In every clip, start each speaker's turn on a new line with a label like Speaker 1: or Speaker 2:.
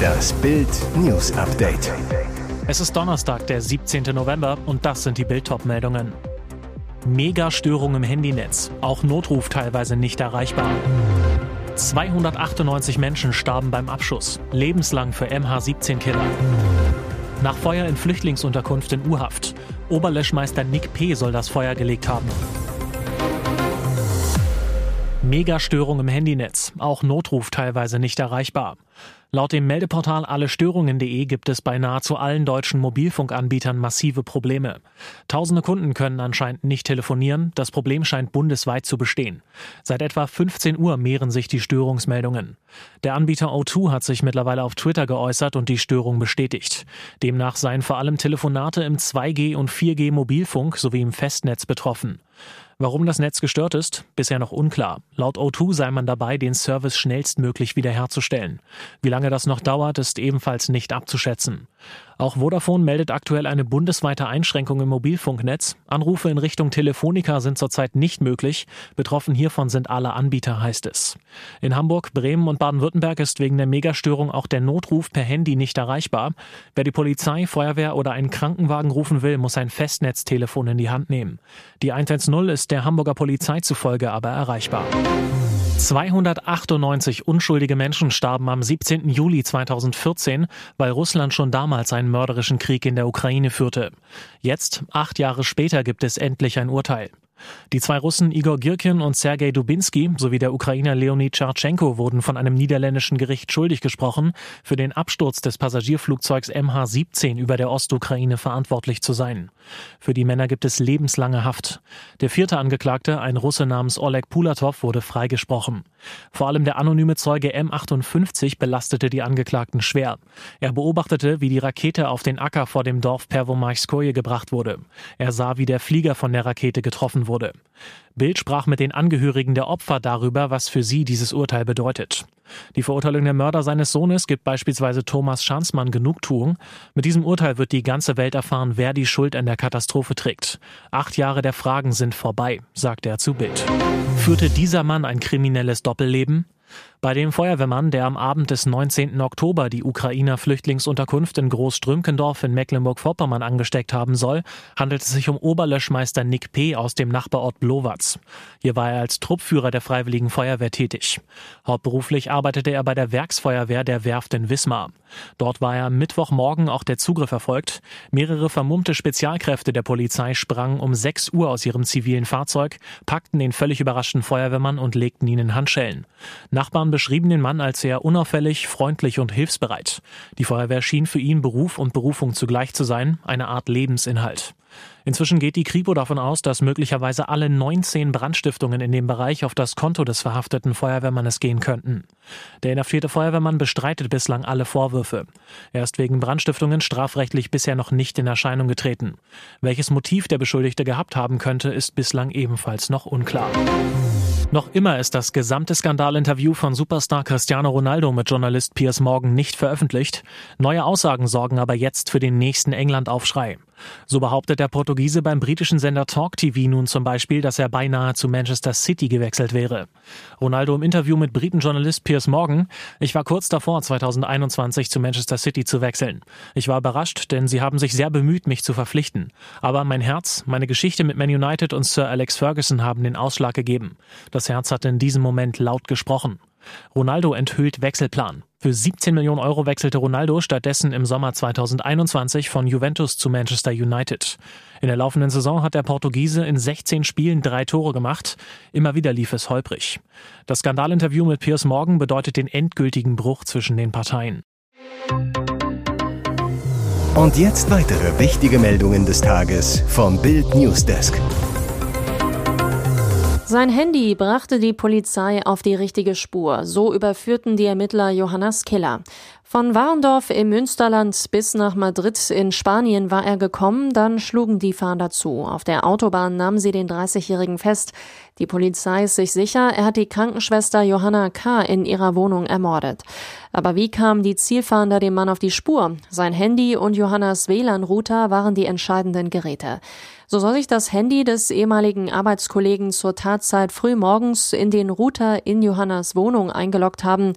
Speaker 1: Das Bild News Update.
Speaker 2: Es ist Donnerstag, der 17. November und das sind die Bild meldungen Megastörung im Handynetz, auch Notruf teilweise nicht erreichbar. 298 Menschen starben beim Abschuss, lebenslang für MH17-Killer. Nach Feuer in Flüchtlingsunterkunft in U-Haft. Oberlöschmeister Nick P. soll das Feuer gelegt haben. Megastörung im Handynetz, auch Notruf teilweise nicht erreichbar. Laut dem Meldeportal allestörungen.de gibt es bei nahezu allen deutschen Mobilfunkanbietern massive Probleme. Tausende Kunden können anscheinend nicht telefonieren, das Problem scheint bundesweit zu bestehen. Seit etwa 15 Uhr mehren sich die Störungsmeldungen. Der Anbieter O2 hat sich mittlerweile auf Twitter geäußert und die Störung bestätigt. Demnach seien vor allem Telefonate im 2G und 4G Mobilfunk sowie im Festnetz betroffen. Warum das Netz gestört ist, bisher noch unklar. Laut O2 sei man dabei, den Service schnellstmöglich wiederherzustellen. Wie lange das noch dauert, ist ebenfalls nicht abzuschätzen. Auch Vodafone meldet aktuell eine bundesweite Einschränkung im Mobilfunknetz. Anrufe in Richtung Telefonica sind zurzeit nicht möglich. Betroffen hiervon sind alle Anbieter, heißt es. In Hamburg, Bremen und Baden-Württemberg ist wegen der Megastörung auch der Notruf per Handy nicht erreichbar. Wer die Polizei, Feuerwehr oder einen Krankenwagen rufen will, muss ein Festnetztelefon in die Hand nehmen. Die 110 ist der Hamburger Polizei zufolge aber erreichbar. 298 unschuldige Menschen starben am 17. Juli 2014, weil Russland schon damals einen mörderischen Krieg in der Ukraine führte. Jetzt, acht Jahre später, gibt es endlich ein Urteil. Die zwei Russen Igor Girkin und Sergei Dubinski sowie der Ukrainer Leonid Charchenko wurden von einem niederländischen Gericht schuldig gesprochen, für den Absturz des Passagierflugzeugs MH17 über der Ostukraine verantwortlich zu sein. Für die Männer gibt es lebenslange Haft. Der vierte Angeklagte, ein Russe namens Oleg Pulatov, wurde freigesprochen. Vor allem der anonyme Zeuge M58 belastete die Angeklagten schwer. Er beobachtete, wie die Rakete auf den Acker vor dem Dorf Pervomaiskoje gebracht wurde. Er sah, wie der Flieger von der Rakete getroffen wurde. Bild sprach mit den Angehörigen der Opfer darüber, was für sie dieses Urteil bedeutet. Die Verurteilung der Mörder seines Sohnes gibt beispielsweise Thomas Schanzmann Genugtuung. Mit diesem Urteil wird die ganze Welt erfahren, wer die Schuld an der Katastrophe trägt. Acht Jahre der Fragen sind vorbei, sagte er zu Bild. Führte dieser Mann ein kriminelles Doppelleben? Bei dem Feuerwehrmann, der am Abend des 19. Oktober die Ukrainer Flüchtlingsunterkunft in Großströmkendorf in Mecklenburg-Vorpommern angesteckt haben soll, handelt es sich um Oberlöschmeister Nick P. aus dem Nachbarort Blowatz. Hier war er als Truppführer der Freiwilligen Feuerwehr tätig. Hauptberuflich arbeitete er bei der Werksfeuerwehr der Werft in Wismar. Dort war er am Mittwochmorgen auch der Zugriff erfolgt. Mehrere vermummte Spezialkräfte der Polizei sprangen um 6 Uhr aus ihrem zivilen Fahrzeug, packten den völlig überraschten Feuerwehrmann und legten ihn in Handschellen. Nachbarn beschrieben den Mann als sehr unauffällig, freundlich und hilfsbereit. Die Feuerwehr schien für ihn Beruf und Berufung zugleich zu sein, eine Art Lebensinhalt. Inzwischen geht die Kripo davon aus, dass möglicherweise alle 19 Brandstiftungen in dem Bereich auf das Konto des verhafteten Feuerwehrmannes gehen könnten. Der inhaftierte Feuerwehrmann bestreitet bislang alle Vorwürfe. Er ist wegen Brandstiftungen strafrechtlich bisher noch nicht in Erscheinung getreten. Welches Motiv der Beschuldigte gehabt haben könnte, ist bislang ebenfalls noch unklar. Noch immer ist das gesamte Skandalinterview von Superstar Cristiano Ronaldo mit Journalist Piers Morgan nicht veröffentlicht. Neue Aussagen sorgen aber jetzt für den nächsten England-Aufschrei. So behauptet der Portugiese beim britischen Sender Talk TV nun zum Beispiel, dass er beinahe zu Manchester City gewechselt wäre. Ronaldo im Interview mit Britenjournalist Piers Morgan, ich war kurz davor, 2021 zu Manchester City zu wechseln. Ich war überrascht, denn sie haben sich sehr bemüht, mich zu verpflichten. Aber mein Herz, meine Geschichte mit Man United und Sir Alex Ferguson haben den Ausschlag gegeben. Das Herz hat in diesem Moment laut gesprochen. Ronaldo enthüllt Wechselplan. Für 17 Millionen Euro wechselte Ronaldo stattdessen im Sommer 2021 von Juventus zu Manchester United. In der laufenden Saison hat der Portugiese in 16 Spielen drei Tore gemacht. Immer wieder lief es holprig. Das Skandalinterview mit Piers Morgan bedeutet den endgültigen Bruch zwischen den Parteien.
Speaker 1: Und jetzt weitere wichtige Meldungen des Tages vom Bild Newsdesk.
Speaker 3: Sein Handy brachte die Polizei auf die richtige Spur. So überführten die Ermittler Johannes Killer. Von Warendorf im Münsterland bis nach Madrid in Spanien war er gekommen, dann schlugen die Fahnder zu. Auf der Autobahn nahmen sie den 30-Jährigen fest. Die Polizei ist sich sicher, er hat die Krankenschwester Johanna K. in ihrer Wohnung ermordet. Aber wie kamen die Zielfahnder dem Mann auf die Spur? Sein Handy und Johannas WLAN-Router waren die entscheidenden Geräte. So soll sich das Handy des ehemaligen Arbeitskollegen zur Tatzeit früh morgens in den Router in Johannas Wohnung eingeloggt haben.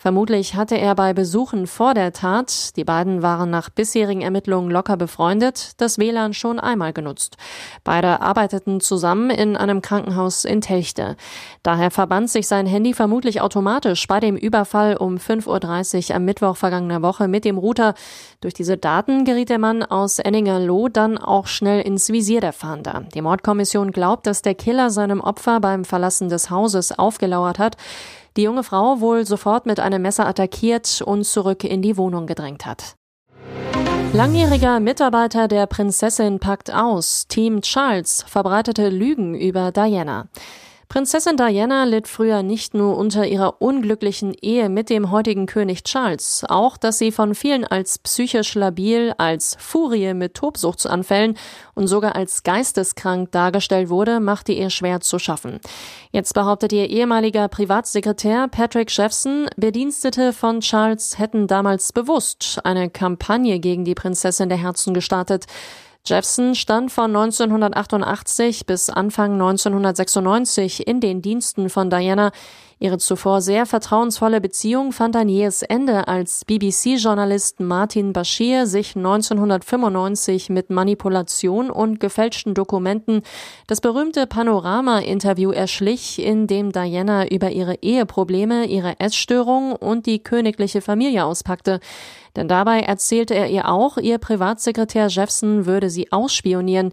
Speaker 3: Vermutlich hatte er bei Besuchen vor der Tat, die beiden waren nach bisherigen Ermittlungen locker befreundet, das WLAN schon einmal genutzt. Beide arbeiteten zusammen in einem Krankenhaus in Telchte. Daher verband sich sein Handy vermutlich automatisch bei dem Überfall um 5.30 Uhr am Mittwoch vergangener Woche mit dem Router. Durch diese Daten geriet der Mann aus Enninger-Loh dann auch schnell ins Visier der Fahnder. Die Mordkommission glaubt, dass der Killer seinem Opfer beim Verlassen des Hauses aufgelauert hat die junge Frau wohl sofort mit einem Messer attackiert und zurück in die Wohnung gedrängt hat. Langjähriger Mitarbeiter der Prinzessin packt aus. Team Charles verbreitete Lügen über Diana. Prinzessin Diana litt früher nicht nur unter ihrer unglücklichen Ehe mit dem heutigen König Charles, auch dass sie von vielen als psychisch labil, als Furie mit Tobsuchtsanfällen und sogar als geisteskrank dargestellt wurde, machte ihr schwer zu schaffen. Jetzt behauptet ihr ehemaliger Privatsekretär Patrick Jeffson, Bedienstete von Charles hätten damals bewusst eine Kampagne gegen die Prinzessin der Herzen gestartet. Jeffson stand von 1988 bis Anfang 1996 in den Diensten von Diana. Ihre zuvor sehr vertrauensvolle Beziehung fand ein jähes Ende, als BBC-Journalist Martin Bashir sich 1995 mit Manipulation und gefälschten Dokumenten das berühmte Panorama-Interview erschlich, in dem Diana über ihre Eheprobleme, ihre Essstörung und die königliche Familie auspackte. Denn dabei erzählte er ihr auch, ihr Privatsekretär Jeffson würde sie ausspionieren.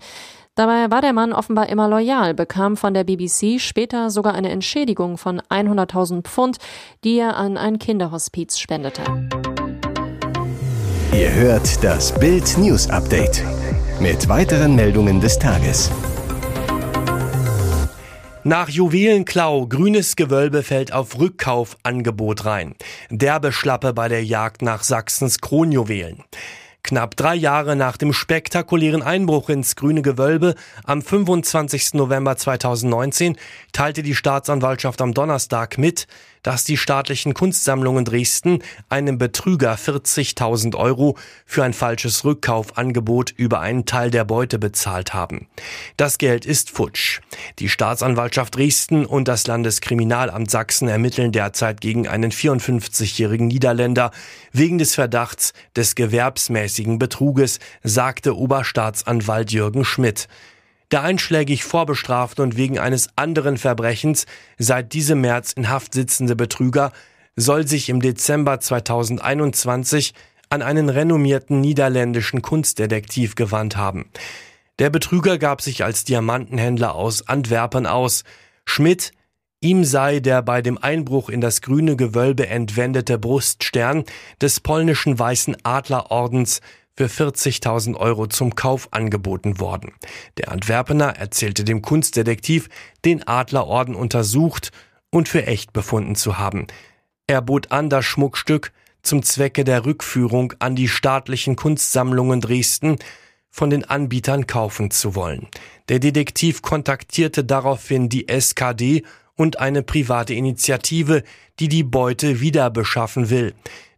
Speaker 3: Dabei war der Mann offenbar immer loyal, bekam von der BBC später sogar eine Entschädigung von 100.000 Pfund, die er an ein Kinderhospiz spendete.
Speaker 1: Ihr hört das Bild News Update mit weiteren Meldungen des Tages.
Speaker 4: Nach Juwelenklau, grünes Gewölbe fällt auf Rückkaufangebot rein. Derbe Schlappe bei der Jagd nach Sachsens Kronjuwelen. Knapp drei Jahre nach dem spektakulären Einbruch ins Grüne Gewölbe am 25. November 2019 teilte die Staatsanwaltschaft am Donnerstag mit, dass die staatlichen Kunstsammlungen Dresden einem Betrüger 40.000 Euro für ein falsches Rückkaufangebot über einen Teil der Beute bezahlt haben. Das Geld ist futsch. Die Staatsanwaltschaft Dresden und das Landeskriminalamt Sachsen ermitteln derzeit gegen einen 54-jährigen Niederländer wegen des Verdachts des gewerbsmäßigen Betruges, sagte Oberstaatsanwalt Jürgen Schmidt. Der einschlägig vorbestrafte und wegen eines anderen Verbrechens seit diesem März in Haft sitzende Betrüger soll sich im Dezember 2021 an einen renommierten niederländischen Kunstdetektiv gewandt haben. Der Betrüger gab sich als Diamantenhändler aus Antwerpen aus. Schmidt, ihm sei der bei dem Einbruch in das grüne Gewölbe entwendete Bruststern des polnischen Weißen Adlerordens für 40.000 Euro zum Kauf angeboten worden. Der Antwerpener erzählte dem Kunstdetektiv, den Adlerorden untersucht und für echt befunden zu haben. Er bot an, das Schmuckstück zum Zwecke der Rückführung an die staatlichen Kunstsammlungen Dresden von den Anbietern kaufen zu wollen. Der Detektiv kontaktierte daraufhin die SKD und eine private Initiative, die die Beute wieder beschaffen will.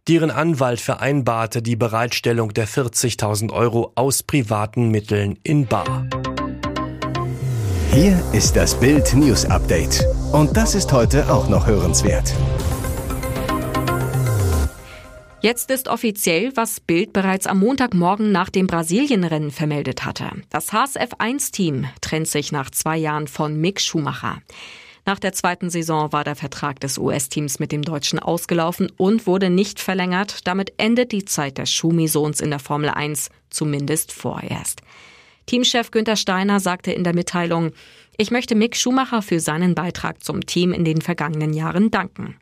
Speaker 4: Deren Anwalt vereinbarte die Bereitstellung der 40.000 Euro aus privaten Mitteln in Bar.
Speaker 1: Hier ist das Bild News Update. Und das ist heute auch noch hörenswert.
Speaker 5: Jetzt ist offiziell, was Bild bereits am Montagmorgen nach dem Brasilienrennen vermeldet hatte. Das HSF1-Team trennt sich nach zwei Jahren von Mick Schumacher. Nach der zweiten Saison war der Vertrag des US-Teams mit dem Deutschen ausgelaufen und wurde nicht verlängert. Damit endet die Zeit des Schumi-Sohns in der Formel 1, zumindest vorerst. Teamchef Günther Steiner sagte in der Mitteilung, ich möchte Mick Schumacher für seinen Beitrag zum Team in den vergangenen Jahren danken.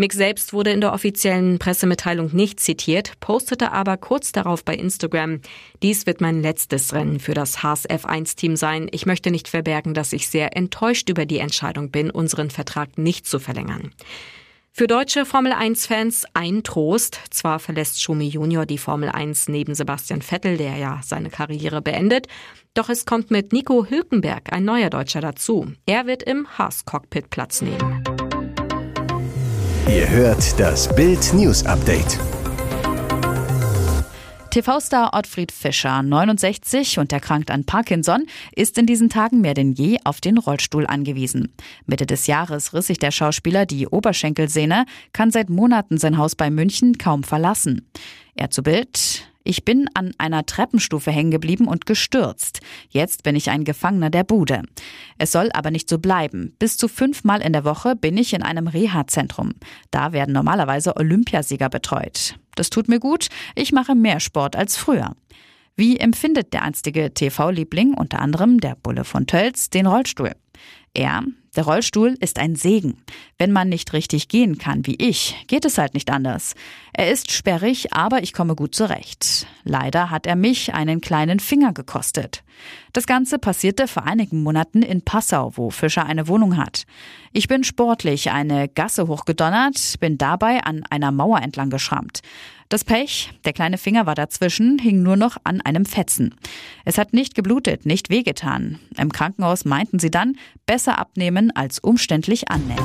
Speaker 5: Mick selbst wurde in der offiziellen Pressemitteilung nicht zitiert, postete aber kurz darauf bei Instagram, dies wird mein letztes Rennen für das Haas F1-Team sein. Ich möchte nicht verbergen, dass ich sehr enttäuscht über die Entscheidung bin, unseren Vertrag nicht zu verlängern. Für deutsche Formel 1-Fans ein Trost. Zwar verlässt Schumi Junior die Formel 1 neben Sebastian Vettel, der ja seine Karriere beendet, doch es kommt mit Nico Hülkenberg ein neuer Deutscher dazu. Er wird im Haas-Cockpit Platz nehmen.
Speaker 1: Ihr hört das Bild News Update.
Speaker 6: TV-Star Ottfried Fischer, 69 und erkrankt an Parkinson, ist in diesen Tagen mehr denn je auf den Rollstuhl angewiesen. Mitte des Jahres riss sich der Schauspieler die Oberschenkelsehne, kann seit Monaten sein Haus bei München kaum verlassen. Er zu Bild, ich bin an einer Treppenstufe hängen geblieben und gestürzt. Jetzt bin ich ein Gefangener der Bude. Es soll aber nicht so bleiben. Bis zu fünfmal in der Woche bin ich in einem Reha-Zentrum. Da werden normalerweise Olympiasieger betreut. Das tut mir gut. Ich mache mehr Sport als früher. Wie empfindet der einstige TV-Liebling, unter anderem der Bulle von Tölz, den Rollstuhl? Er, der Rollstuhl ist ein Segen. Wenn man nicht richtig gehen kann wie ich, geht es halt nicht anders. Er ist sperrig, aber ich komme gut zurecht. Leider hat er mich einen kleinen Finger gekostet. Das Ganze passierte vor einigen Monaten in Passau, wo Fischer eine Wohnung hat. Ich bin sportlich eine Gasse hochgedonnert, bin dabei an einer Mauer entlang geschrammt. Das Pech, der kleine Finger war dazwischen, hing nur noch an einem Fetzen. Es hat nicht geblutet, nicht wehgetan. Im Krankenhaus meinten sie dann, besser abnehmen als umständlich annähen.